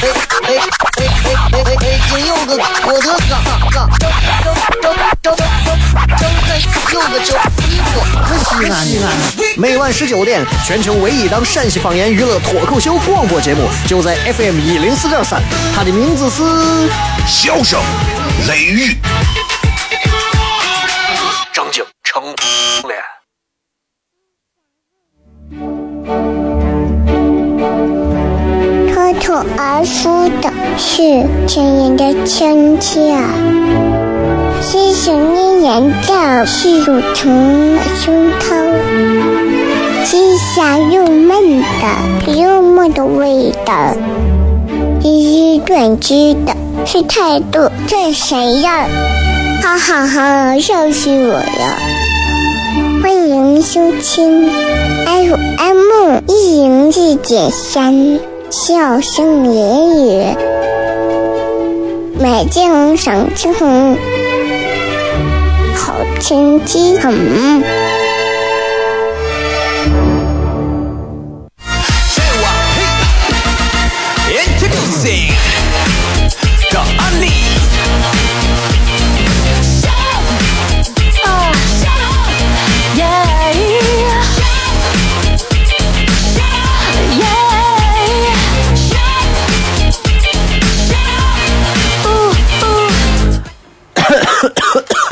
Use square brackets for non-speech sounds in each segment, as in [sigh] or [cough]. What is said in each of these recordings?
哎哎哎哎哎哎！今有个我的哥，哥，周周周周周周有个周衣服，西安西安。每晚十九点，全球唯一档陕西方言娱乐脱口秀广播节目，就在 FM 一零四点三。它的名字是《笑声雷雨》，而出的是亲人的亲切，是想念人的是乳虫的胸膛，是香又闷的幽默的味道，是短知的是态度这谁呀？哈哈哈，笑死我了！欢迎收听 FM 一零四点三。笑声言语，美景赏秋红，好天气很。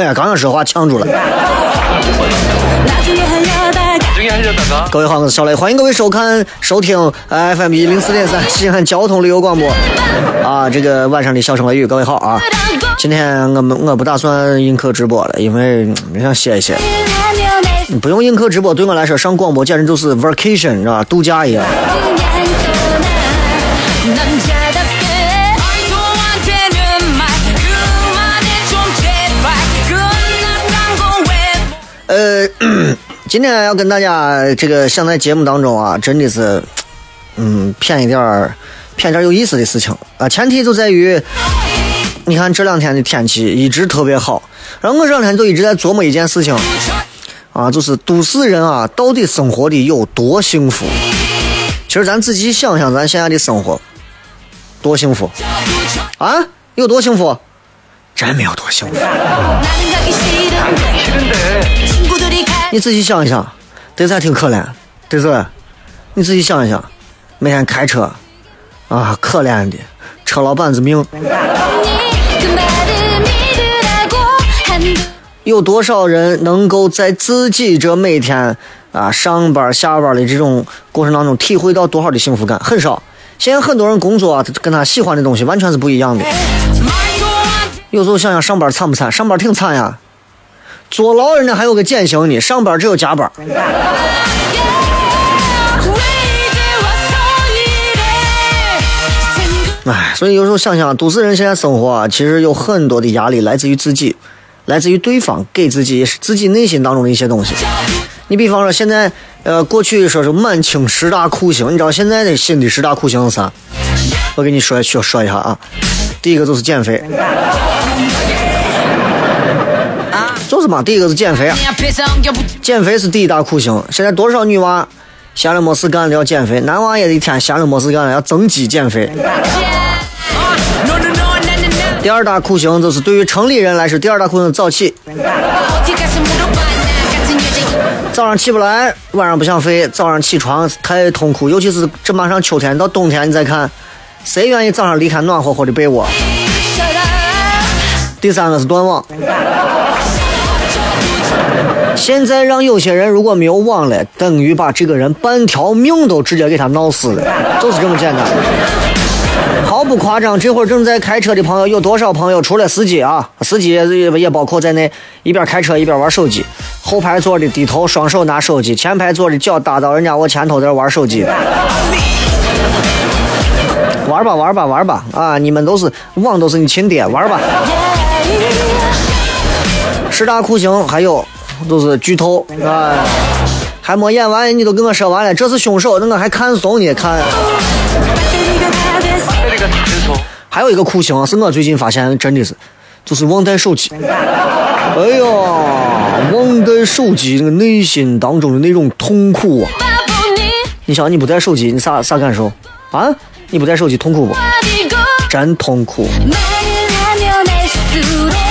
呀，刚刚说话呛住了。各位好，我是小雷，欢迎各位收看、收听 FM 一零四点三西安交通旅游广播。啊，这个晚上的笑声雷雨，各位好啊！今天我们我不打算映客直播了，因为我想歇一歇。不用映客直播，对我来说上广播简直就是 vacation，知道吧？度假一样。呃，[clears throat] 今天要跟大家这个想在节目当中啊，真的是，嗯，骗一点儿，骗点有意思的事情啊。前提就在于，你看这两天的天气一直特别好，然后我这两天就一直在琢磨一件事情，啊，就是都市人啊，到底生活的有多幸福？其实咱仔细想想，咱现在的生活多幸福啊？有多幸福？真没有多幸福。你仔细想一想，德才挺可怜，对不对？你仔细想一想，每天开车，啊，可怜的车老板子命。有多少人能够在自己这每天啊上班下班的这种过程当中体会到多少的幸福感？很少。现在很多人工作啊，跟他喜欢的东西完全是不一样的。有时候想想上班惨不惨？上班挺惨呀。坐牢人家还有个减刑呢，上班只有加班。哎，所以有时候想想，都市人现在生活啊，其实有很多的压力来自于自己，来自于对方给自己自己内心当中的一些东西。你比方说，现在呃，过去说是满清十大酷刑，你知道现在的新的十大酷刑是啥？我给你说说说一下啊，第一个就是减肥。就是嘛，第一个是减肥，减肥是第一大酷刑。现在多少女娃闲了没事干了要减肥，男娃也一天闲了没事干了要增肌减肥。第二大酷刑就是对于城里人来说，第二大酷刑早起。早上起不来，晚上不想睡，早上起床太痛苦，尤其是这马上秋天到冬天，你再看，谁愿意早上离开暖和和的被窝？第三个是断网。现在让有些人如果没有网了，等于把这个人半条命都直接给他闹死了，就是这么简单。毫不夸张，这会儿正在开车的朋友有多少朋友？除了司机啊，司机也也包括在内，一边开车一边玩手机。后排座的低头双手拿手机，前排座的脚搭到人家我前头在玩手机。玩吧玩吧玩吧啊！你们都是网都是你亲爹，玩吧。十大酷刑还有。都是剧透啊，还没演完，你都跟我说完了，这是凶手，那我还看怂呢？看。还有一个酷刑是我最近发现，真的是，就是忘带手机。哎呀，忘带手机，那个内心当中的那种痛苦啊！你想，你不带手机，你啥啥感受啊？你不带手机痛苦不？真痛苦。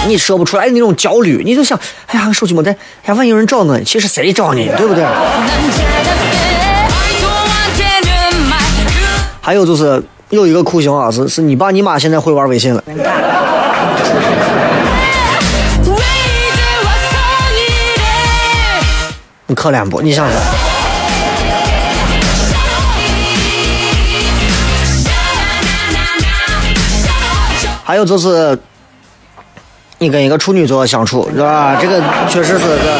你说不出来那种焦虑，你就想，哎呀，手机没带，哎呀，万一有人找我，其实谁找你，对不对？还有就是有一个酷刑啊，是是你爸你妈现在会玩微信了。你可怜不？你想想。还有就是，你跟一个处女座相处，是吧？这个确实是个。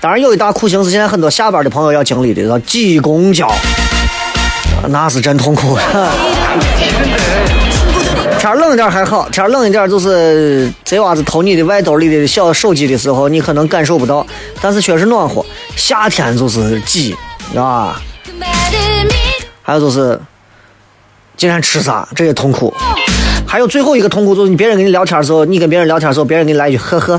当然，有一大酷刑是现在很多下班的朋友要经历的，叫挤公交，那是真痛苦。[laughs] 天冷一点还好，天冷一点就是贼娃子偷你的外兜里的小手机的时候，你可能感受不到，但是确实暖和。夏天就是挤，啊，还有就是。今天吃啥？这也痛苦。还有最后一个痛苦，就是你别人跟你聊天的时候，你跟别人聊天的时候，别人给你来一句呵呵。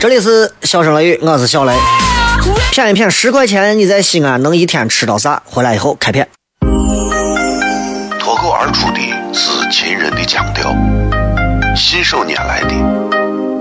这里是笑声雷雨，我是小雷。骗一骗十块钱，你在西安能一天吃到啥？回来以后开片。脱口而出的是秦人的腔调。信手拈来的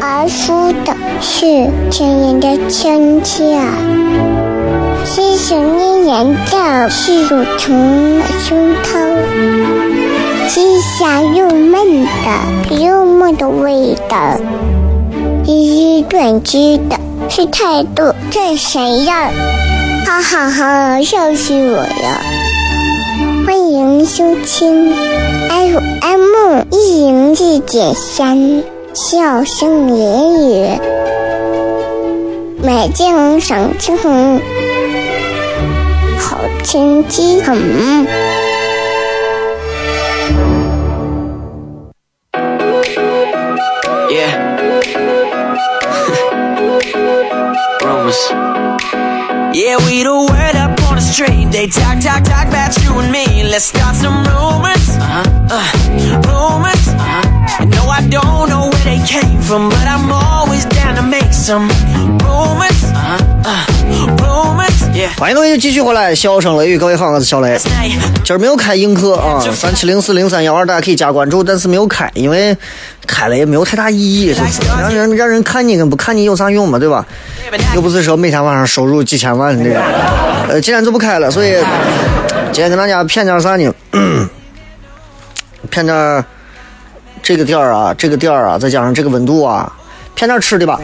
而出的是亲人的亲切，是想念人的是乳虫的胸膛，是香又闷的幽默的味道，是短句的是态度这谁呀？哈哈哈，笑死我了！欢迎收听 FM 一零四点三。笑声言语，美景赏青红，好天气很。Yeah. Rumors. Yeah, we the word up on the street. They talk, talk, talk about you and me. Let's start some rumors. Uh-huh. Uh, rumors. Uh-huh. I don't know where they came from, but I'm always down to make some rumors. Rumors. Yeah. 欢迎各位继续回来，笑声雷雨，各位好，我是小雷。今儿没有开映客啊，三七零四零三幺二，大家可以加关注，但是没有开，因为开了也没有太大意义，是不是？让人让人看你跟不看你有啥用嘛，对吧？又不是说每天晚上收入几千万的，呃，今天就不开了，所以今天跟大家骗点啥呢？[coughs] 骗点。这个点儿啊，这个点儿啊，再加上这个温度啊，骗点吃的吧。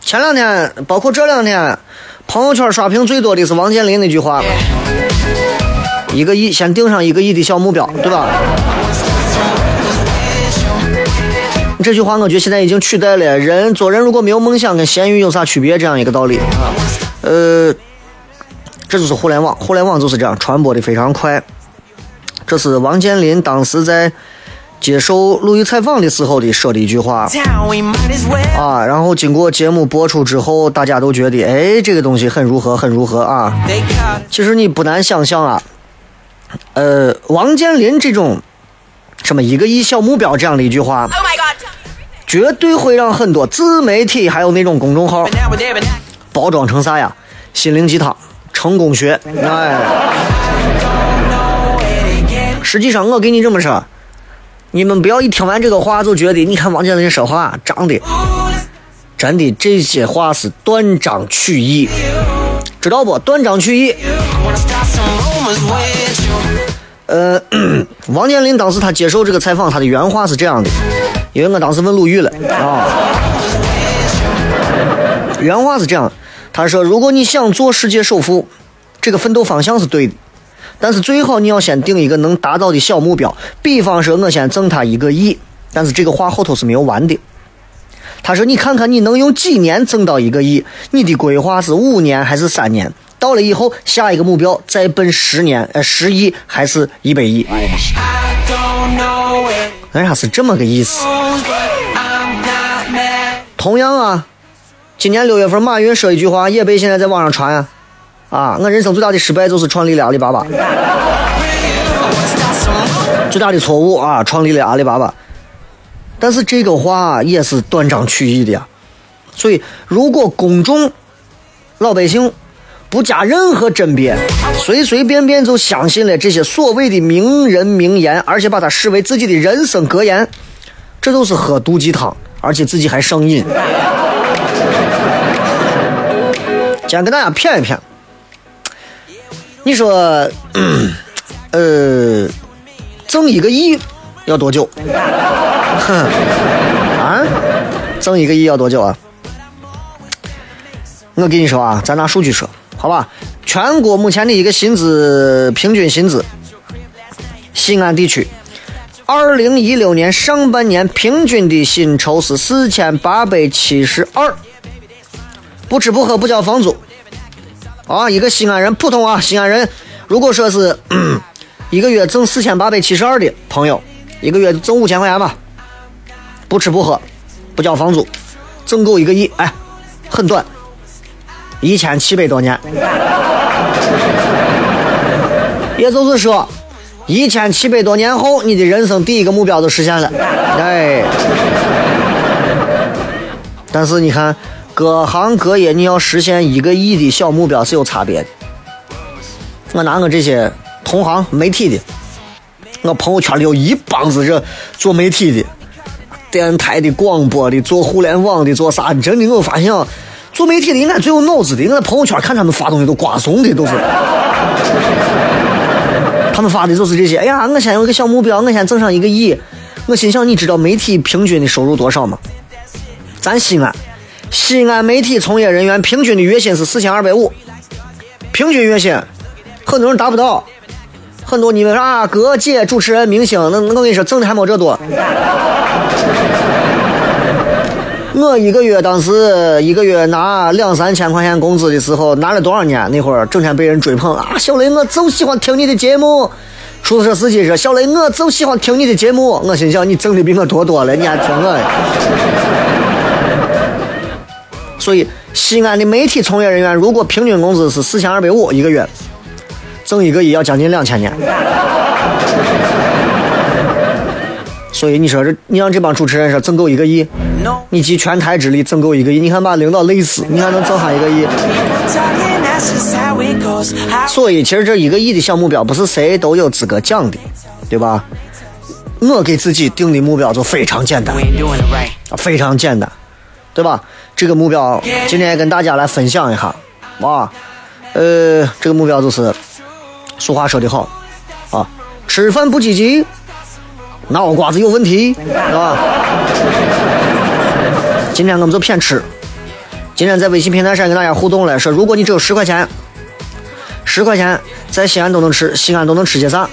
前两天，包括这两天，朋友圈刷屏最多的是王健林那句话：“一个亿，先定上一个亿的小目标，对吧？”这句话我觉得现在已经取代了人做人如果没有梦想跟咸鱼有啥区别这样一个道理啊。呃，这就是互联网，互联网就是这样传播的非常快。这是王健林当时在接受鲁豫采访的时候的说的一句话啊，然后经过节目播出之后，大家都觉得哎，这个东西很如何，很如何啊。其实你不难想象啊，呃，王健林这种什么一个亿小目标这样的一句话，绝对会让很多自媒体还有那种公众号包装成啥呀？心灵鸡汤、成功学，哎。实际上，我跟你这么说，你们不要一听完这个话就觉得，你看王健林说话长得，真的这些话是断章取义，知道不？断章取义。呃，[clears throat] 王健林当时他接受这个采访，他的原话是这样的，因为我当时问鲁豫了啊，原话是这样，他说：“如果你想做世界首富，这个奋斗方向是对的，但是最好你要先定一个能达到的小目标，比方说我先挣他一个亿，但是这个话后头是没有完的。他说：你看看你能用几年挣到一个亿？你的规划是五年还是三年？”到了以后，下一个目标再奔十年，呃，十亿还是一百亿？为啥是这么个意思？同样啊，今年六月份，马云说一句话，也被现在在网上传啊。啊，我人生最大的失败就是创立了阿里巴巴，最大的错误啊，创立了阿里巴巴。但是这个话也是断章取义的呀。所以，如果公众老百姓，不加任何甄别，随随便便就相信了这些所谓的名人名言，而且把它视为自己的人生格言，这都是喝毒鸡汤，而且自己还上瘾。[laughs] 今天跟大家骗一骗，你说，呃，挣一个亿要多久？哼，啊，挣一个亿要多久啊？我跟你说啊，咱拿数据说。好吧，全国目前的一个薪资平均薪资，西安地区，二零一六年上半年平均的薪酬是四千八百七十二，不吃不喝不交房租，啊，一个西安人，普通啊，西安人，如果说是一个月挣四千八百七十二的朋友，一个月挣五千块钱吧，不吃不喝不交房租，挣够一个亿，哎，很短。一千七百多年，也就是说，一千七百多年后，你的人生第一个目标就实现了。哎，但是你看，各行各业你要实现一个亿的小目标是有差别的。我拿我这些同行媒体的，我朋友圈里有一帮子这做媒体的、电台的、广播的、做互联网的、做啥，真的我发现。做媒体的应该最有脑子的，我在朋友圈看他们发东西都瓜怂的，都是。他们发的就是这些。哎呀，我先有个小目标，我先挣上一个亿。我心想，你知道媒体平均的收入多少吗？咱西安，西安媒体从业人员平均的月薪是四千二百五，平均月薪，很多人达不到。很多你们啊，哥姐、主持人、明星，那我跟你说，挣的还没这多。我一个月当时一个月拿两三千块钱工资的时候，拿了多少年？那会儿整天被人追捧啊！小雷，我就喜欢听你的节目。出租车司机说：“小雷，我就喜欢听你的节目。”我心想：你挣的比我多多了，你还听我的？所以，西安的媒体从业人员如果平均工资是四千二百五一个月，挣一个亿要将近两千年。所以你说这，你让这帮主持人说挣够一个亿，你集全台之力挣够一个亿，你看把领导累死，你还能挣上一个亿？所以其实这一个亿的小目标不是谁都有资格讲的，对吧？我给自己定的目标就非常简单，啊，非常简单，对吧？这个目标今天跟大家来分享一下，啊，呃，这个目标就是，俗话说的好，啊，吃饭不积极。脑瓜子有问题，是吧？今天我们就偏吃。今天在微信平台上跟大家互动了，说如果你只有十块钱，十块钱在西安都能吃，西安都能吃些啥？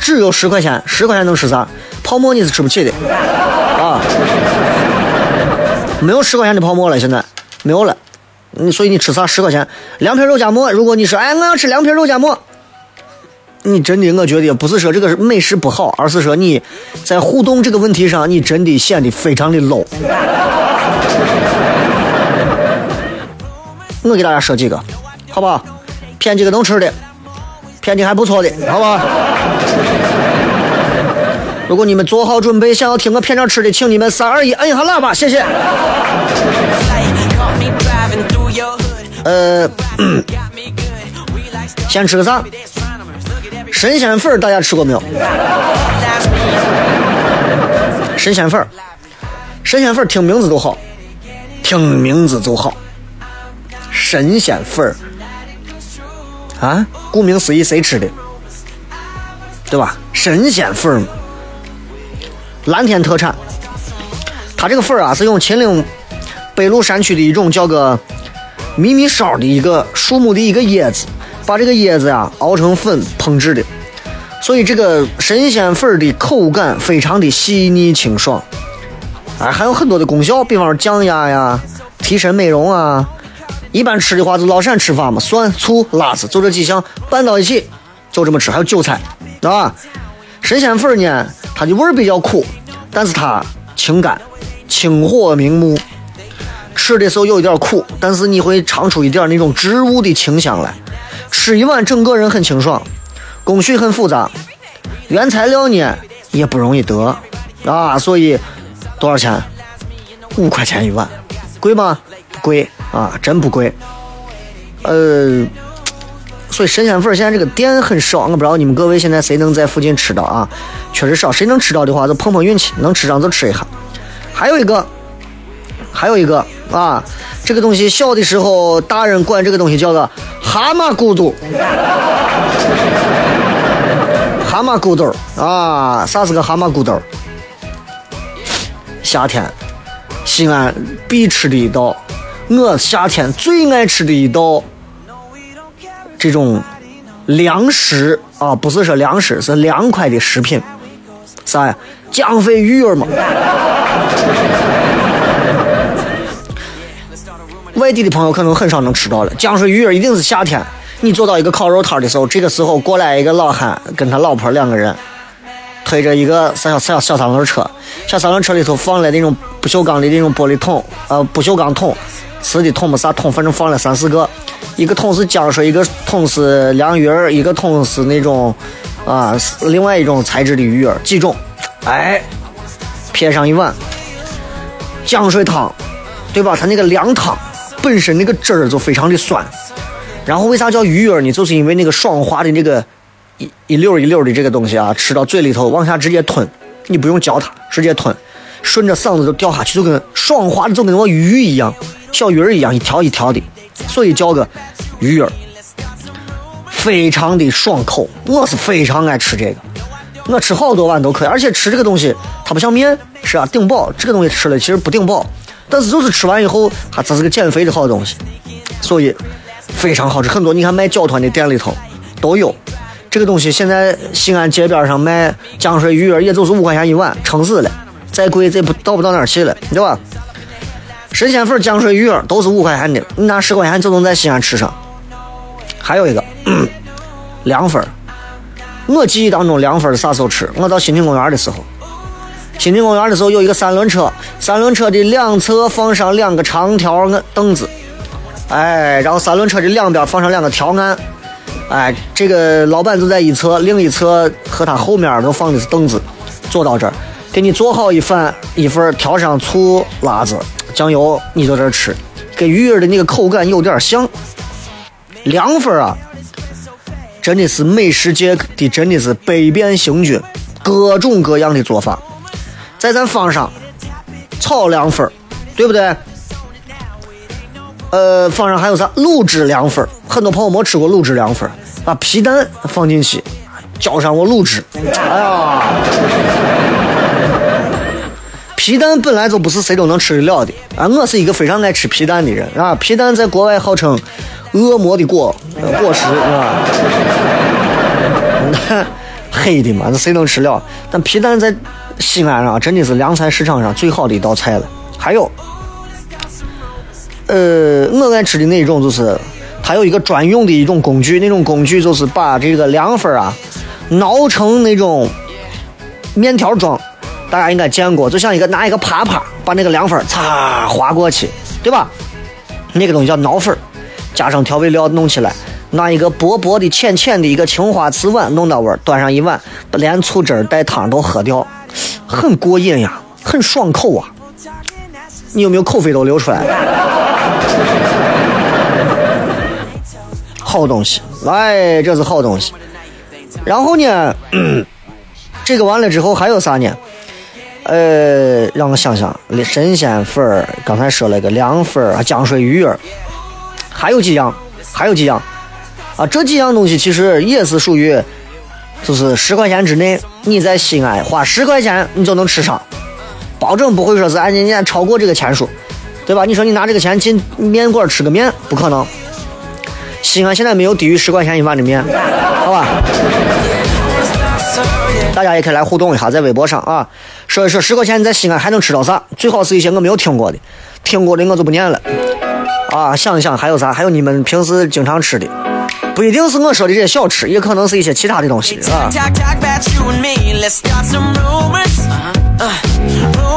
只有十块钱，十块钱能吃啥？泡沫你是吃不起的，啊！没有十块钱的泡沫了，现在没有了。你所以你吃啥？十块钱凉皮肉夹馍。如果你说，哎，我要吃凉皮肉夹馍。你真的，我觉得不是说这个美食不好，而是说你在互动这个问题上，你真的显得非常的 low。我给大家说几个，好不好？骗几个能吃的，骗的还不错的，好不好？如果你们做好准备，想要听我片场吃的，请你们三二一，摁一下喇叭，谢谢。呃，先吃个啥？神仙粉儿大家吃过没有？神仙粉儿，神仙粉儿听名字都好，听名字就好。神仙粉儿啊，顾名思义，谁吃的？对吧？神仙粉儿嘛，蓝天特产。它这个粉儿啊，是用秦岭北麓山区的一种叫个咪咪烧的一个树木的一个叶子，把这个叶子呀熬成粉烹制的，所以这个神仙粉儿的口感非常的细腻清爽，哎，还有很多的功效，比方说降压呀、提神美容啊。一般吃的话就老陕吃法嘛，蒜、醋、辣子，就这几项拌到一起，就这么吃。还有韭菜，啊，神仙粉儿呢，它的味儿比较苦，但是它清肝。清火明目，吃的时候有一点苦，但是你会尝出一点那种植物的清香来。吃一碗，整个人很清爽。工序很复杂，原材料呢也不容易得啊，所以多少钱？五块钱一碗，贵吗？不贵啊，真不贵。呃，所以神仙粉现在这个店很少，我不知道你们各位现在谁能在附近吃到啊？确实少，谁能吃到的话就碰碰运气，能吃上就吃一下。还有一个，还有一个啊，这个东西小的时候，大人管这个东西叫做蛤蟆骨头，蛤蟆骨头啊，啥是个蛤蟆骨头？夏天西安必吃的一道，我夏天最爱吃的一道，这种凉食啊，不是说凉食，是凉快的食品，啥呀？江肥鱼儿嘛。外地的朋友可能很少能吃到了，江水鱼儿一定是夏天。你坐到一个烤肉摊的时候，这个时候过来一个老汉跟他老婆两个人，推着一个小小小三轮车，小三轮车里头放了那种不锈钢的那种玻璃桶，呃，不锈钢桶，瓷的桶没啥桶，反正放了三四个，一个桶是姜水，一个桶是凉鱼儿，一个桶是那种啊，另外一种材质的鱼儿，几种，哎。撇上一碗姜水汤，对吧？它那个凉汤本身那个汁儿就非常的酸，然后为啥叫鱼儿呢？就是因为那个爽滑的那个一一溜一溜的这个东西啊，吃到嘴里头往下直接吞，你不用嚼它，直接吞，顺着嗓子就掉下去，就跟爽滑的就跟我鱼一样，小鱼儿一样一条一条的，所以叫个鱼儿，非常的爽口，我是非常爱吃这个。我吃好多碗都可以，而且吃这个东西它不像面，是啊，顶饱。这个东西吃了其实不顶饱，但是就是吃完以后，它这是个减肥的好东西，所以非常好吃。很多你看卖饺团的店里头都有这个东西。现在西安街边上卖江水鱼儿，也就是五块钱一碗，撑死了。再贵这不到不到哪儿去了，对吧？神仙粉、江水鱼儿都是五块钱的，你拿十块钱就能在西安吃上。还有一个凉粉儿。我记忆当中凉粉是啥时候吃？我到新亭公园的时候，新亭公园的时候有一个三轮车，三轮车的两侧放上两个长条凳子，哎，然后三轮车的两边放上两个条案，哎，这个老板就在一侧，另一侧和他后面都放的是凳子，坐到这儿，给你做好一份一份，调上醋、辣子、酱油，你就这吃，跟鱼儿的那个口感有点像，凉粉啊。真的是美食界的，真的是百变星君，各种各样的做法，在咱方上炒凉粉对不对？呃，方上还有啥卤汁凉粉很多朋友没吃过卤汁凉粉把皮蛋放进去，浇上我卤汁，哎呀，皮蛋本来就不是谁都能吃得了的啊！我是一个非常爱吃皮蛋的人啊，皮蛋在国外号称。恶魔的果果实啊，[laughs] 黑的嘛，那谁能吃了？但皮蛋在西安啊，真的是凉菜市场上最好的一道菜了。还有，呃，我爱吃的那种就是，它有一个专用的一种工具，那种工具就是把这个凉粉啊挠成那种面条状，大家应该见过，就像一个拿一个耙耙把那个凉粉擦划过去，对吧？那个东西叫挠粉。加上调味料弄起来，拿一个薄薄的、浅浅的一个青花瓷碗弄到味儿，端上一碗，连醋汁带汤都喝掉，很过瘾呀，很爽口啊！你有没有口水都流出来了？好东西，哎，这是好东西。然后呢，这个完了之后还有啥呢？呃，让我想想，神仙粉儿，刚才说了个凉粉儿啊，浆水鱼儿，还有几样，还有几样啊，这几样东西其实也是属于，就是十块钱之内，你在西安花十块钱你就能吃上，保证不会说是按年年超过这个钱数，对吧？你说你拿这个钱进面馆吃个面，不可能。西安现在没有低于十块钱一碗的面，好吧？大家也可以来互动一下，在微博上啊，说一说十块钱你在西安还能吃到啥？最好是一些我没有听过的，听过的我就不念了。啊，想一想还有啥？还有你们平时经常吃的，不一定是我说的这些小吃，也可能是一些其他的东西啊。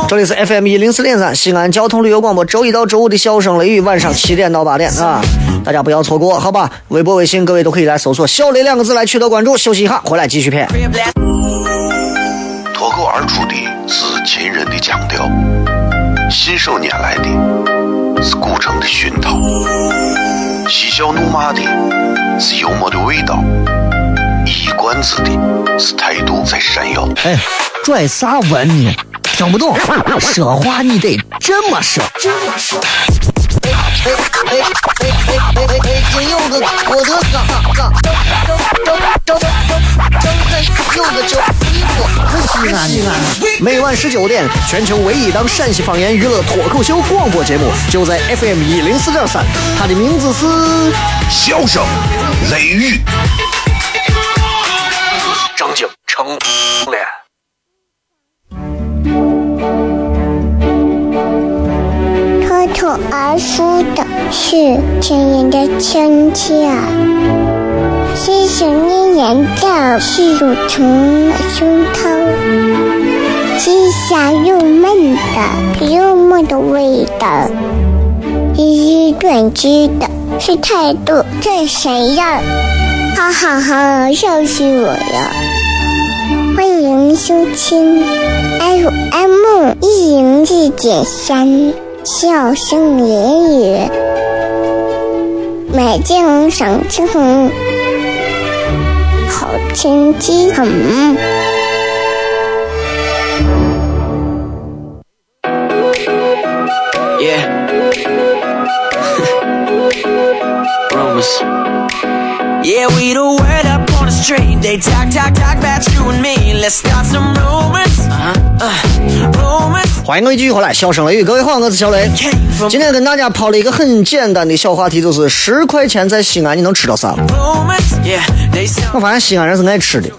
这里是 FM 一零四点三西安交通旅游广播，周一到周五的笑声雷雨，晚上七点到八点啊，大家不要错过，好吧？微博、微信，各位都可以来搜索“小雷”两个字来取得关注。休息一下，回来继续片。脱口而出的是秦人的腔调，信手拈来的是古城的熏陶，嬉笑怒骂的是幽默的味道，一冠子的是态度在闪耀。哎，拽啥文呢？听不懂，说话你得这么说。哎哎哎哎哎哎哎！西安西安，每晚十九点，全球唯一档陕西方言娱乐脱口秀广播节目，就在 FM 一零四点三，它的名字是《笑声雷雨》。张景成脸。脱口而出的是亲人的亲切，细细绵绵的是乳虫胸膛，是香又闷的幽默的味道，一语断句的是态度真闪耀，哈哈哈，笑死我了！欢迎收听 FM 一零四点三。笑声言语，美景赏晴，好天气很。Yeah. Rumors. Yeah, we the word up on the street. They talk, talk, talk about you and me. Let's start some rumors. Uh-huh. Uh, rumors. 欢迎各位继续回来，笑声雷雨，各位好，我是小雷。今天跟大家抛了一个很简单的小话题，就是十块钱在西安你能吃到啥我发现西安人是爱吃的，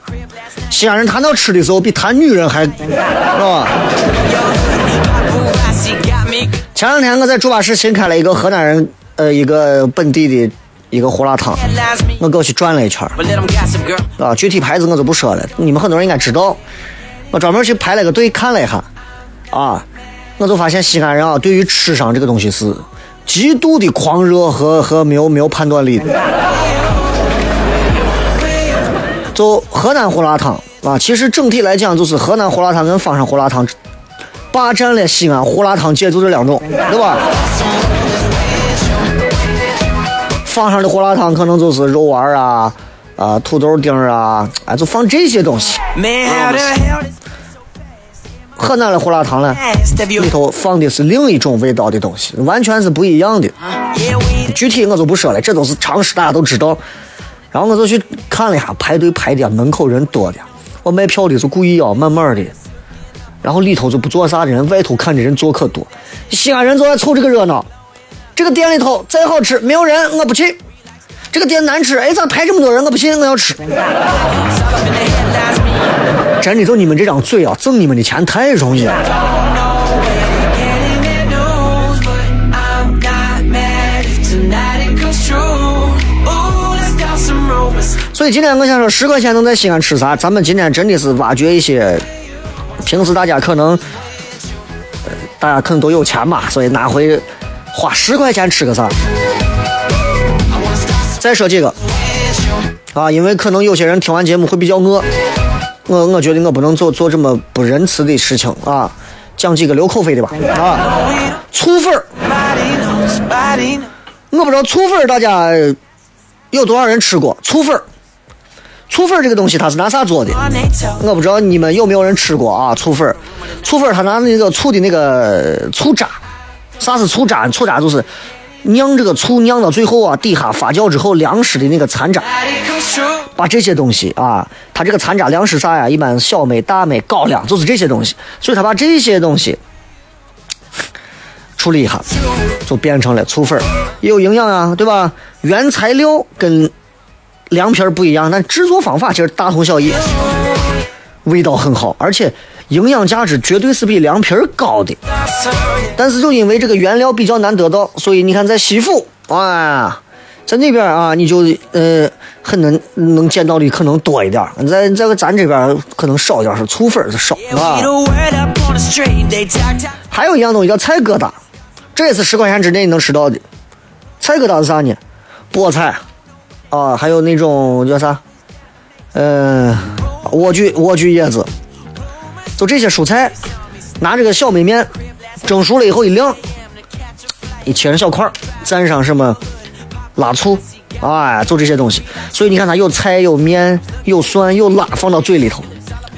西安人谈到吃的时候比谈女人还，是吧？paparazzi got me. 前两天我在驻巴市新开了一个河南人，呃，一个本地的一个胡辣汤.我过去转了一圈.啊，具体牌子我就不说了，你们很多人应该知道。我专门去排了个队看了一下，啊，我就发现西安人啊，对于吃上这个东西是极度的狂热和和没有没有判断力的。就河南胡辣汤啊，其实整体来讲，就是河南胡辣汤跟方上胡辣汤霸占了西安胡辣汤界就这两种，对吧？方上的胡辣汤可能就是肉丸儿啊、啊土豆丁啊啊，哎，就放这些东西。河南的胡辣汤呢，里头放的是另一种味道的东西，完全是不一样的。具体我就不说了，这都是常识，大家都知道。然后我就去看了一下，排队排的门口人多的，我卖票的就故意要，慢慢的，然后里头就不做啥的人，外头看的人坐可多。西安人就爱凑这个热闹。这个店里头再好吃，没有人我不去。这个店难吃，哎，咋排这么多人？我不信，我要吃。真的，就你们这张嘴啊，挣你们的钱太容易了。所以今天我想说，十块钱能在西安吃啥？咱们今天真的是挖掘一些平时大家可能，大家可能都有钱嘛，所以拿回花十块钱吃个啥？再说几个啊，因为可能有些人听完节目会比较饿，我我觉得我不能做做这么不仁慈的事情啊，讲几个流口水的吧啊，醋粉儿，我不知道醋粉儿大家有多少人吃过醋粉儿？醋粉儿这个东西它是拿啥做的？我不知道你们有没有人吃过啊？醋粉儿，醋粉儿它拿那个醋的那个醋渣，啥是醋渣？醋渣就是酿这个醋酿到最后啊，底下发酵之后粮食的那个残渣。把这些东西啊，它这个残渣粮食啥呀？一般小麦、大麦、高粱就是这些东西，所以他把这些东西处理一下，就变成了醋粉儿，也有营养啊，对吧？原材料跟凉皮儿不一样，但制作方法其实大同小异，味道很好，而且营养价值绝对是比凉皮儿高的。但是就因为这个原料比较难得到，所以你看在西府，啊，在那边啊，你就呃很能能见到的可能多一点儿，在在咱这边可能少一点儿，是醋粉儿是少啊。还有一样东西叫菜疙瘩，这也是十块钱之内能吃到的。菜疙瘩是啥呢？菠菜啊，还有那种叫啥？嗯、莴苣莴苣叶子，就这些蔬菜，拿这个小米面蒸熟了以后一晾，一切成小块儿，蘸上什么辣醋，哎，就这些东西。所以你看它有菜有面有蒜有辣放到嘴里头，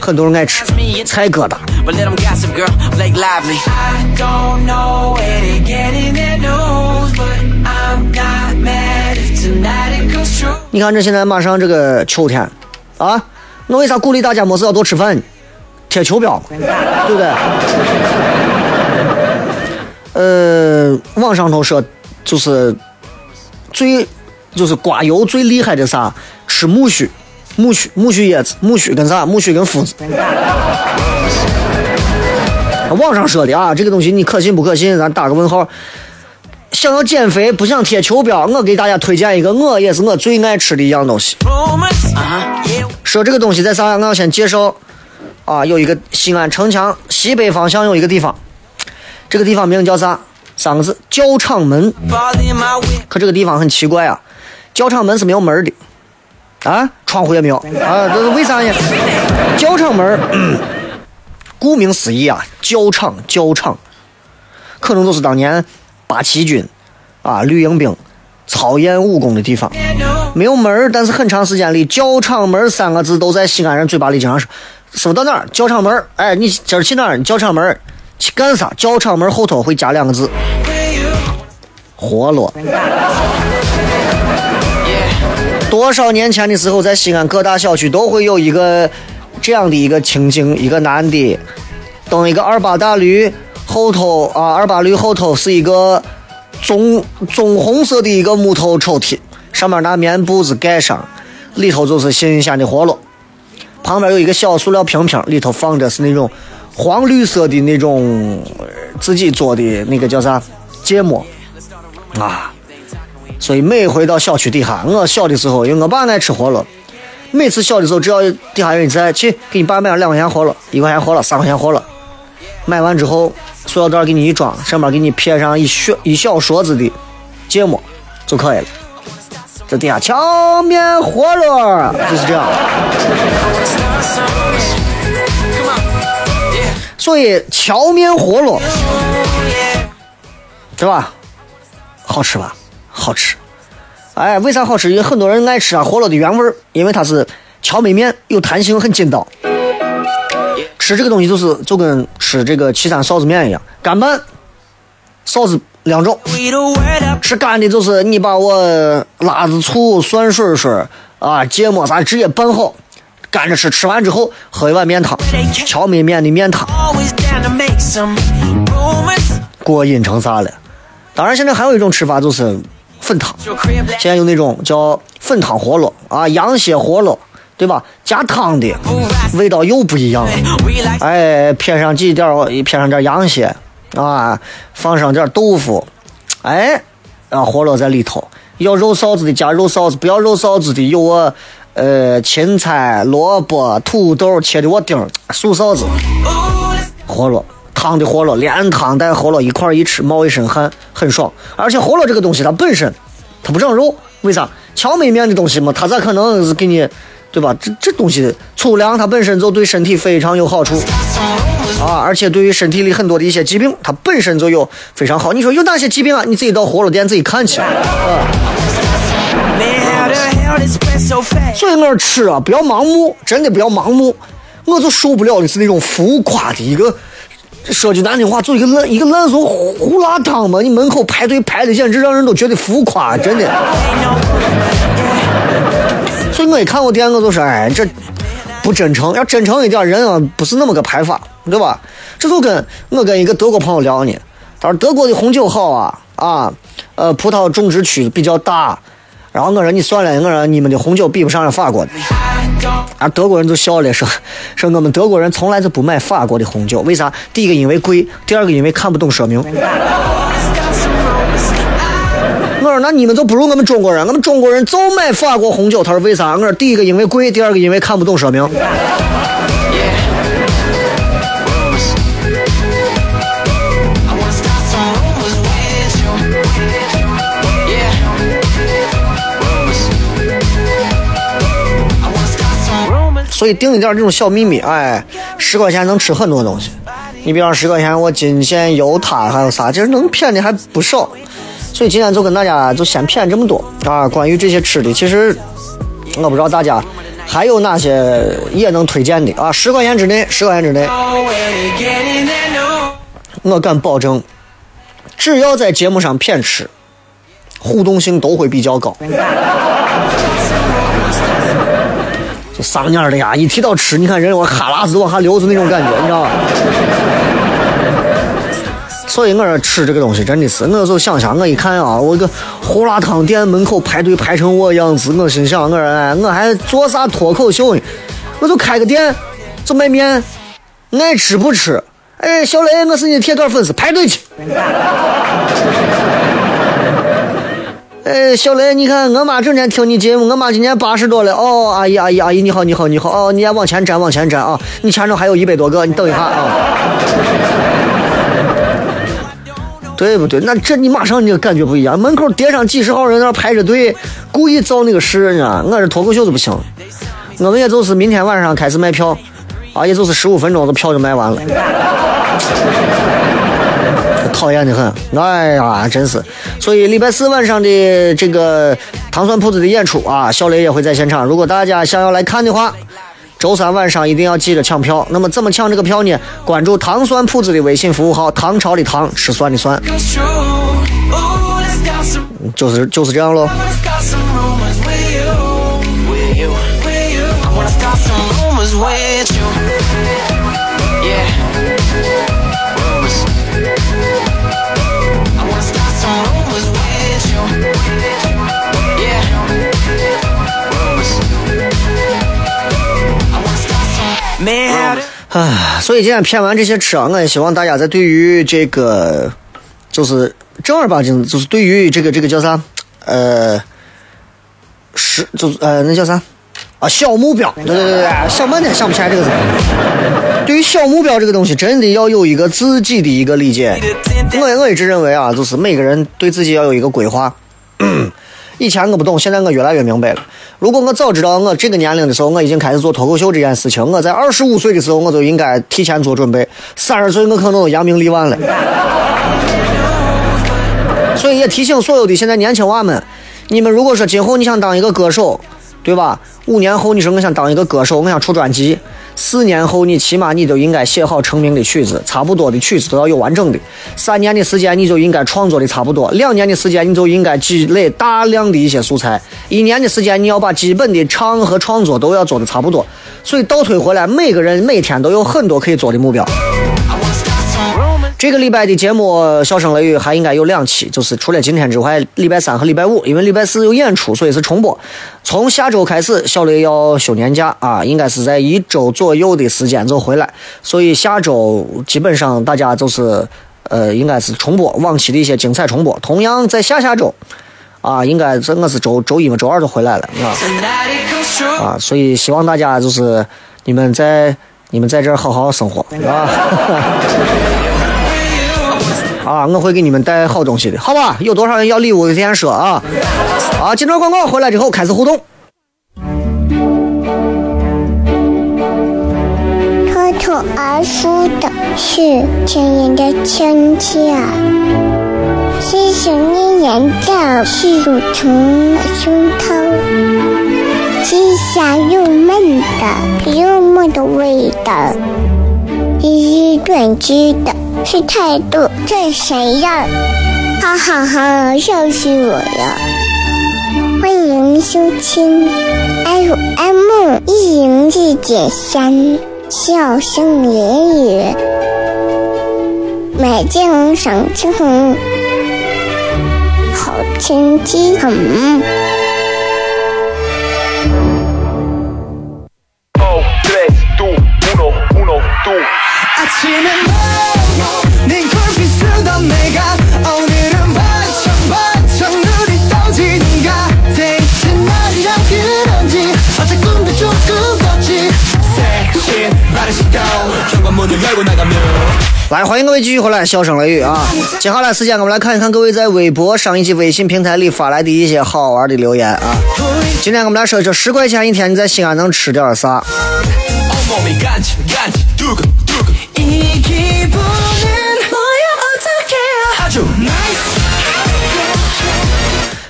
很多人爱吃菜疙瘩。But let them gossip, girl. Blake Lively. I don't know where they getting their news, but I'm not mad if tonight it comes true. 你看这现在马上这个秋天，啊，我为啥鼓励大家没事要多吃饭呢？贴秋膘嘛，对不对？呃，网上头说就是最就是刮油最厉害的啥？吃苜蓿、苜蓿、苜蓿叶子，苜蓿跟啥？苜蓿跟麸子。网上说的啊，这个东西你可信不可信？咱打个问号。想要减肥，不想贴秋膘，我给大家推荐一个，我也是我最爱吃的一样东西。说这个东西在啥？我要先介绍啊，有一个西安城墙西北方向有一个地方，这个地方名叫啥？三个字，教场门。可这个地方很奇怪啊，教场门是没有门的，啊，窗户也没有啊，这是为啥呢？教场门，[clears throat] 顾名思义啊，教场教场，可能就是当年八旗军啊绿营兵操演武功的地方。没有门儿，但是很长时间里，教场门三个字都在西安人嘴巴里经常说。师傅到哪儿？教场门儿。哎，你今儿去哪儿？教场门儿去干啥？教场门儿后头会加两个字，活络。多少年前的时候，在西安各大小区都会有一个这样的一个情景：一个男的蹬一个二八大驴，后头啊，二八驴后头是一个棕棕红色的一个木头抽屉，上面拿棉布子盖上，里头就是新鲜的活络。旁边有一个小塑料瓶瓶，里头放着是那种黄绿色的那种自己做的那个叫啥芥末啊。所以每回到小区底下，我小的时候，因为我爸爱吃活络，每次小的时候，只要底下有人在，去给你爸买两块钱活络，一块钱活络，三块钱活络。买完之后，塑料袋给你一装，上面给你撇上一小一小勺子的芥末就可以了。这底下荞面活络就是这样。所以荞面活络，是吧？好吃吧？好吃。哎，为啥好吃？因为很多人爱吃啊，活络的原味儿，因为它是荞麦面，有弹性，很筋道。吃这个东西就是就跟吃这个岐山臊子面一样，干拌，臊子两种。吃干的就是你把我辣子醋、蒜水水啊、芥末啥直接拌好，干着吃。吃完之后喝一碗面汤，荞麦面的面汤.过瘾成啥了？当然，现在还有一种吃法就是粉汤现在有那种叫粉汤活络啊，羊血活络，对吧？加汤的，味道又不一样了。哎，撇上几点儿，撇上点羊血啊，放上点豆腐，哎，啊，活络在里头。要肉臊子的加肉臊子，不要肉臊子的有我，呃，芹菜、萝卜、土豆切的我丁，素臊子 ooh, let's 活络，汤的活络，连汤带活络一块儿一吃，冒一身汗，很爽。而且活络这个东西它本身它不长肉，为啥？荞麦面的东西嘛，它咋可能是给你，对吧？这这东西粗粮它本身就对身体非常有好处。啊，而且对于身体里很多的一些疾病，它本身就有非常好。你说有哪些疾病啊？你自己到活络店自己看去。啊所以我吃啊，不要盲目，真的不要盲目。我就受不了的是那种浮夸的一个，说句难听话，就一个烂一个烂俗胡辣汤嘛，你门口排队排的简直让人都觉得浮夸，真的。所以我一看我店，我就说，哎，这不真诚，要真诚一点，人啊不是那么个排法，对吧？这就跟我跟一个德国朋友聊呢，他说德国的红酒好啊啊，呃，葡萄种植区比较大，然后我说你算了，我说你们的红酒比不上法国的。啊，德国人就笑了，说说我们德国人从来就不买法国的红酒，为啥？第一个因为贵，第二个因为看不懂说明。那你们就不如我们中国人，我们中国人就买法国红酒。他说为啥？我说第一个因为贵，第二个因为看不懂说明。所以定一点这种小秘密，哎，十块钱能吃很多东西。你比方十块钱，我金线油塔还有啥，其实能骗的还不少。所以今天就跟大家就先骗这么多啊。关于这些吃的，其实我不知道大家还有哪些也能推荐的啊。十块钱之内，十块钱之内，我敢保证，只要在节目上骗吃，互动性都会比较高。[laughs] 就丧蔫儿的呀，一提到吃，你看人我哈喇子往下流，就那种感觉，你知道吧？所以我说吃这个东西真的是，我就想想，我一看啊，我个胡辣汤店门口排队排成我样子，我心想，我说哎，我还做啥脱口秀呢？我就开个店，就卖面，爱吃不吃。哎，小雷，我是你铁杆粉丝，排队去。哎，小雷，你看我妈整天听你节目，我妈今年八十多了。哦，阿姨，阿姨，阿姨，你好，你好，你好。哦，你也往前站，往前站啊！你前头还有一百多个，你等一下啊。对不对？那这你马上你就感觉不一样，门口叠上几十号人那排着队，故意造那个势呢。我这脱口秀就不行，我们也就是明天晚上开始卖票，啊，也就是十五分钟，这票就卖完了。[laughs] 讨厌的很，哎呀，真是。所以礼拜四晚上的这个糖蒜铺子的演出啊，小雷也会在现场。如果大家想要来看的话，周三晚上一定要记着抢票。那么怎么抢这个票呢？关注糖蒜铺子的微信服务号“唐朝的糖，吃蒜的蒜 It's true. Ooh, let's start some, ”，就是就是这样喽。let's 唉，所以今天骗完这些吃啊，我也希望大家在对于这个就是正儿八经，就是对于这个这个叫啥，呃，是就是呃那叫啥啊小目标，对对对对，想半天想不起来这个字。对于小目标这个东西，真的要有一个自己的一个理解。我我一直认为啊，就是每个人对自己要有一个规划。以前我不懂，现在我越来越明白了。如果我早知道我这个年龄的时候，我已经开始做脱口秀这件事情，我在二十五岁的时候我就应该提前做准备。三十岁我可能都扬名立万了。所以也提醒所有的现在年轻娃们，你们如果说今后你想当一个歌手，对吧？五年后你说我想当一个歌手，我想出专辑，四年后你起码你都应该写好成名的曲子，差不多的曲子都要有完整的。三年的时间你就应该创作的差不多，两年的时间你就应该积累大量的一些素材，一年的时间你要把基本的唱和创作都要做的差不多。所以倒推回来，每个人每天都有很多可以做的目标。这个礼拜的节目《笑声雷雨》还应该有两期，就是除了今天之外，礼拜三和礼拜五，因为礼拜四有演出，所以是重播。从下周开始，小雷要休年假啊，应该是在一周左右的时间就回来，所以下周基本上大家就是呃，应该是重播往期的一些精彩重播。同样在下下周啊，应该这我是周周一嘛，周二就回来了啊。啊，所以希望大家就是你们在你们在这儿好好生活啊。[laughs] 啊，我会给你们带好东西的，好吧？有多少人要礼物，提前说啊。啊，进段广告回来之后开始互动。脱口而出的是亲人的亲切，细细黏黏的细乳虫胸膛，细香又闷的又闷的味道，一日断句的是态度，这谁呀？哈哈哈，笑死我了！欢迎收听 FM 一零四点三，笑声言语，美景赏青红，好天气很。 Oh, tres, tú, uno, uno, tú. 아침엔 네 来，欢迎各位继续回来，笑声雷雨啊！接下来时间，我们来看一看各位在微博、上一期微信平台里发来的一些好玩的留言啊。今天我们来说一说十块钱一天你在西安能吃点啥？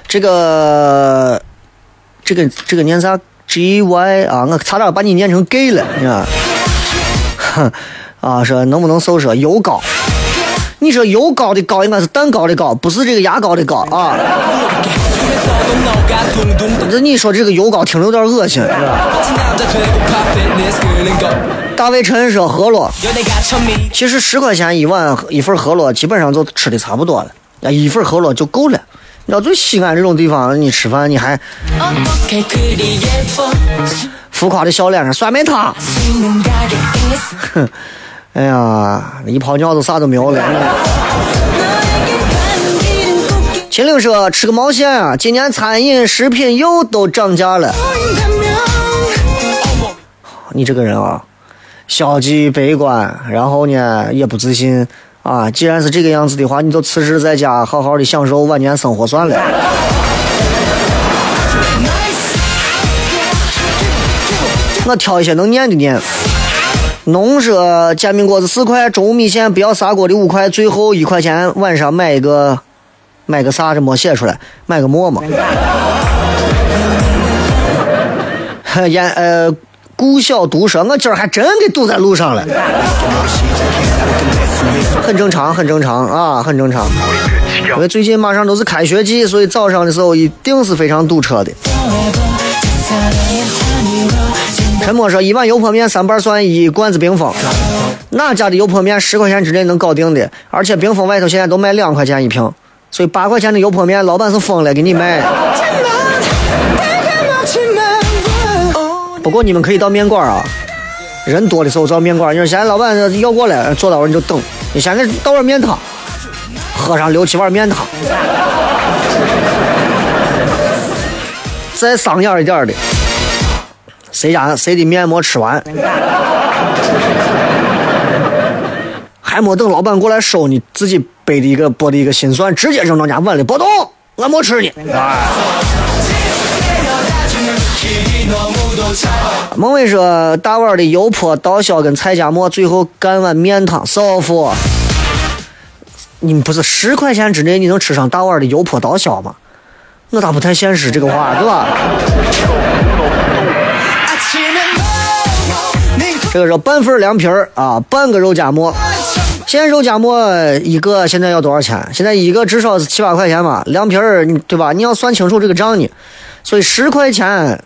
这个，这个，这个念啥？G Y 啊，我差点把你念成 gay 了，你知道？哼。啊，说能不能搜拾油膏？你说油膏的膏应该是蛋糕的膏，不是这个牙膏的膏啊。那你说这个油膏听着有点恶心，是吧？大卫陈说饸饹，其实十块钱一碗一份饸饹基本上就吃的差不多了，一份饸饹就够了。要就西安这种地方，你吃饭你还浮夸的笑脸上酸梅汤，哼。哎呀，一泡尿都啥都没有了。秦岭说吃个毛线啊，今年餐饮食品又都涨价了。你这个人啊，消极悲观，然后呢也不自信啊，既然是这个样子的话，你就辞职在家，好好的享受晚年生活算了。我挑一些能念的念。农说煎饼果子四块，中午米线不要砂锅的五块，最后一块钱晚上买一个买个啥这没写出来，买个馍嘛。[laughs] 烟呃，顾小毒说，我今儿还真给堵在路上了，很正常，很正常啊，很正常。因为最近马上都是开学季，所以早上的时候一定是非常堵车的。陈默说，一碗油泼面三瓣蒜一罐子冰峰，哪家的油泼面十块钱之内能搞定的？而且冰峰外头现在都卖两块钱一瓶，所以八块钱的油泼面，老板是疯了给你卖。不过你们可以到面馆啊，人多的时候到面馆。你说现在老板要过来，坐到那儿你就等。你现在倒碗面汤，喝上六七碗面汤，再桑眼一点的，谁家谁的面没吃完，[laughs] 还没等老板过来收呢自己背的一个剥的一个心酸，直接扔到人家碗里，别动，俺没吃呢。啊 [laughs] 孟伟说：“大碗的油泼刀削跟菜夹馍，最后干碗面汤，少妇。你们不是十块钱之内你能吃上大碗的油泼刀削吗？我咋不太现实这个话，对吧？这个是半份凉皮儿啊半个肉夹馍。现在肉夹馍一个现在要多少钱？现在一个至少是七八块钱吧凉皮儿对吧？你要算清楚这个账呢。所以十块钱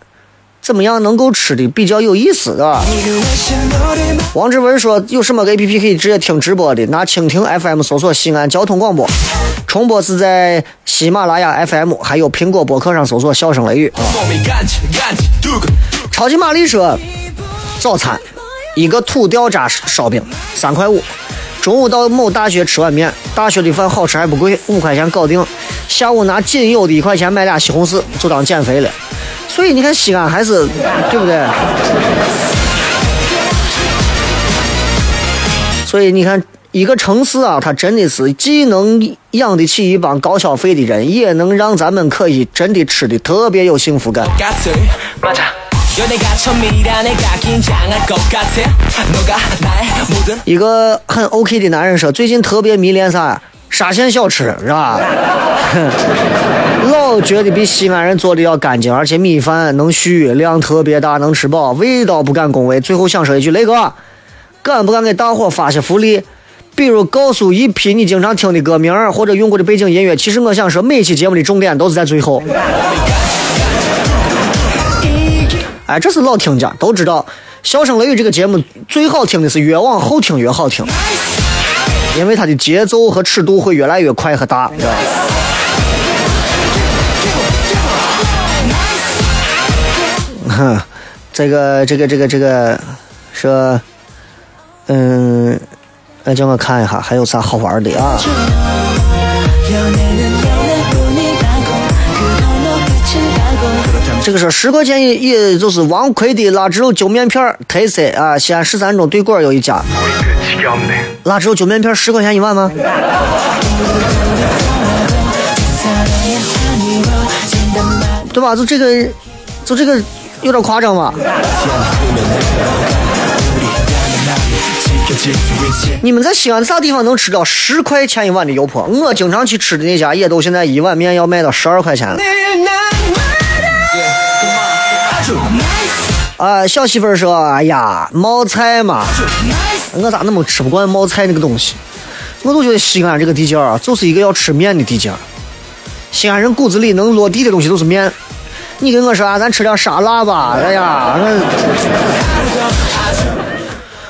怎么样能够吃的比较有意思啊？王志文说有什么 app 可以直接听直播的？拿蜻蜓 fm 搜索西安交通广播。重播是在喜马拉雅 fm 还有苹果博客上搜索笑声雷雨啊超级玛丽说早餐。一个土掉渣烧饼三块五，中午到某大学吃碗面，大学的饭好吃还不贵，五块钱搞定。下午拿仅有的一块钱买俩西红柿，就当减肥了。所以你看西安还是对不对？所以你看一个城市啊，它真的是既能养得起一帮高消费的人，也能让咱们可以真的吃的特别有幸福感。一个很 ok 的男人说最近特别迷恋啥？沙县小吃是吧？[laughs] 老觉得比西安人做的要干净而且米饭能续量特别大能吃饱味道不敢恭维最后想说一句雷哥敢不敢给大伙发些福利？比如告诉一批你经常听的歌名或者用过的背景音乐其实我想说每期节目的重点都是在最后。哎，这是老听家都知道，《笑声雷雨》这个节目最好听的是越往后听越好听，因为它的节奏和尺度会越来越快和大，知道吧？哼，[laughs] 这个这个这个这个说，嗯，那叫我看一下还有啥好玩的啊？这个是十块钱一，也就是王奎的腊汁肉揪面片儿，特色啊！西安十三中对过有一家，腊汁肉揪面片儿十块钱一碗吗？对吧？就这个，就这个有点夸张吧？你们在西安啥地方能吃到十块钱一碗的油泼？我经常去吃的那家也都现在一碗面要卖到十二块钱了。啊，小媳妇儿说：“哎呀，冒菜嘛，我咋那么吃不惯冒菜那个东西？我都觉得西安这个地界儿啊，就是一个要吃面的地界儿。西安人骨子里能落地的东西都是面。你跟我说啊，咱吃点沙拉吧？哎呀，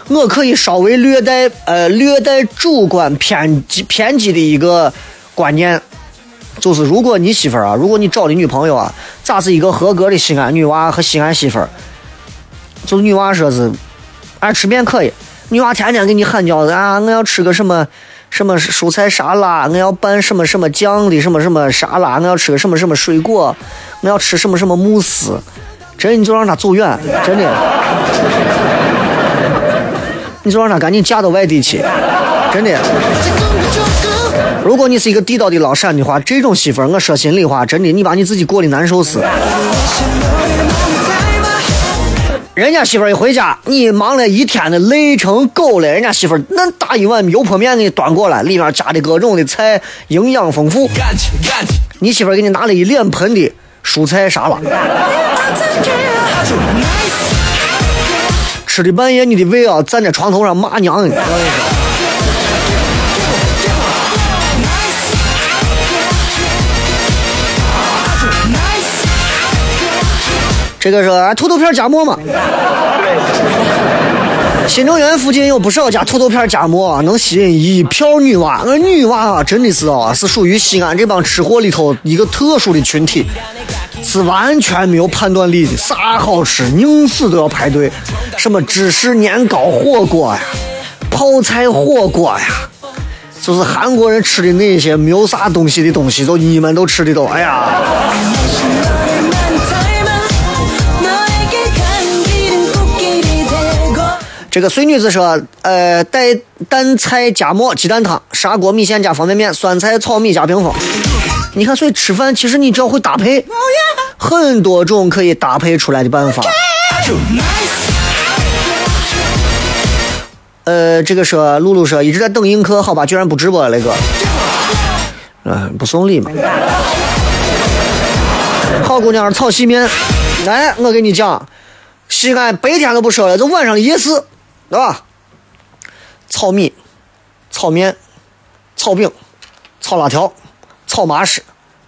我我可以稍微略带呃略带主观偏激偏激的一个观念。”就是如果你媳妇儿啊，如果你找的女朋友啊，咋是一个合格的西安女娃和西安媳妇儿？就女娃说是爱吃面可以，女娃天天给你喊叫啊，我要吃个什么什么蔬菜沙拉，我要拌什么什么酱的什么什么沙拉，我要吃个什么什么水果，我要吃什么什么慕斯，真你就让她走远，真的，[laughs] 你就让她赶紧嫁到外地去，真的。如果你是一个地道的老陕的话，这种媳妇儿，我说心里话，真的，你把你自己过得难受死。人家媳妇儿一回家，你忙了一天的累成狗了，人家媳妇儿那大一碗油泼面给你端过来，里面加的各种的菜，营养丰富。你媳妇儿给你拿了一脸盆的蔬菜沙拉，吃的半夜你的胃啊，站在床头上骂娘。这个是土豆片夹馍嘛？新城园附近有不少家土豆片夹馍，能吸引一票女娃。那女娃啊，真的是啊，是属于西安这帮吃货里头一个特殊的群体，是完全没有判断力的。啥好吃，宁死都要排队。什么芝士年糕火锅呀，泡菜火锅呀，就是韩国人吃的那些没有啥东西的东西，都你们都吃的都，哎呀。这个碎女子说：“呃，带蛋菜夹馍，鸡蛋汤，砂锅米线加方便面，酸菜炒米加屏风。你看，所以吃饭其实你只要会搭配，很多种可以搭配出来的办法。呃，这个说露露说一直在等映客，好吧，居然不直播了，雷哥。嗯，不送礼嘛。好姑娘，炒细面。来，我给你讲，西安白天都不说了，就晚上夜市。”对吧？炒米、炒面、炒饼、炒辣条、炒麻食，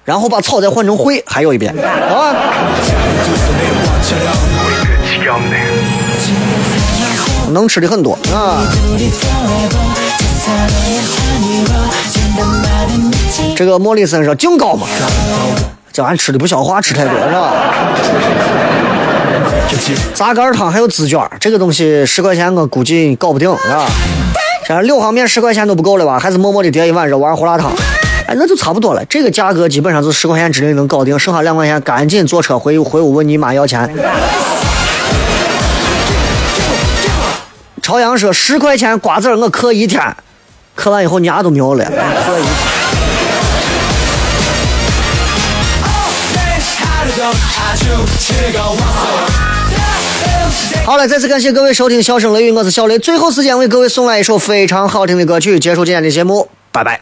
然后把炒再换成烩，还有一遍，啊！能吃的很多啊！这个莫里森说净高嘛，这玩意吃的不消化，吃太多是吧？杂干汤还有紫卷，这个东西十块钱我估计搞不定，是吧？这六行面十块钱都不够了吧？还是默默的叠一碗肉丸胡辣汤，哎，那就差不多了。这个价格基本上就十块钱之内能搞定，剩下两块钱赶紧坐车回回屋问你妈要钱。朝阳说十块钱瓜子我嗑一天，嗑完以后牙都没有了。好了，再次感谢各位收听《笑声雷雨》，我是小雷。最后时间为各位送来一首非常好听的歌曲，结束今天的节目，拜拜。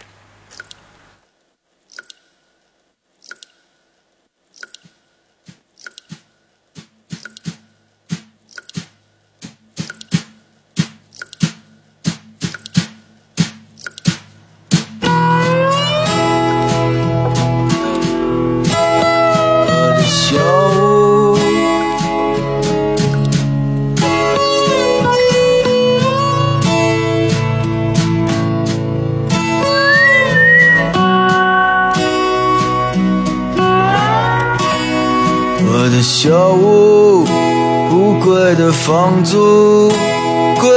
房租，柜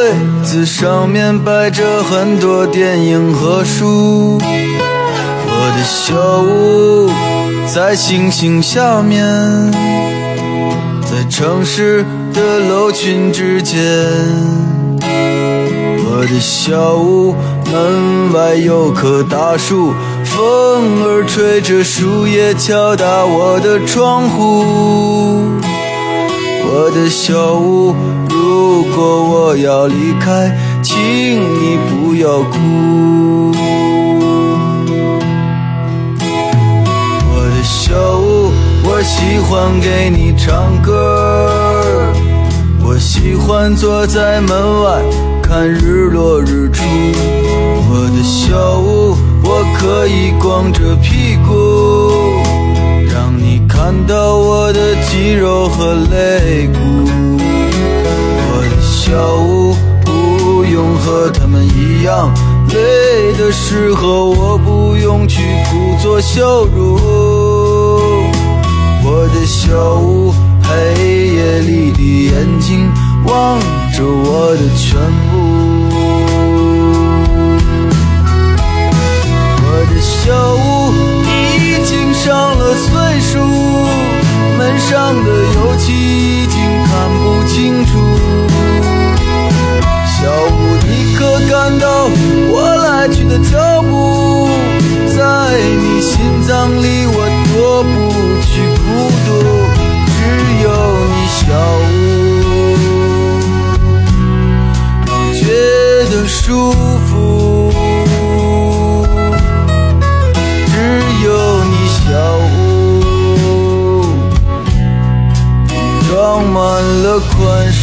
子上面摆着很多电影和书。我的小屋在星星下面，在城市的楼群之间。我的小屋门外有棵大树，风儿吹着树叶敲打我的窗户。我的小屋，如果我要离开，请你不要哭。我的小屋，我喜欢给你唱歌，我喜欢坐在门外看日落日出。我的小屋，我可以光着屁股，让你看到我的肌肉和肋骨。我的小屋不用和他们一样，累的时候我不用去故作羞辱。我的小屋，黑夜里的眼睛望着我的全部。我的小屋已经上了锁，门上的油漆已经看不清楚。小屋，你可感到我来去的脚步？在你心脏里，我躲不去孤独，只有你小屋，觉得舒服。宽。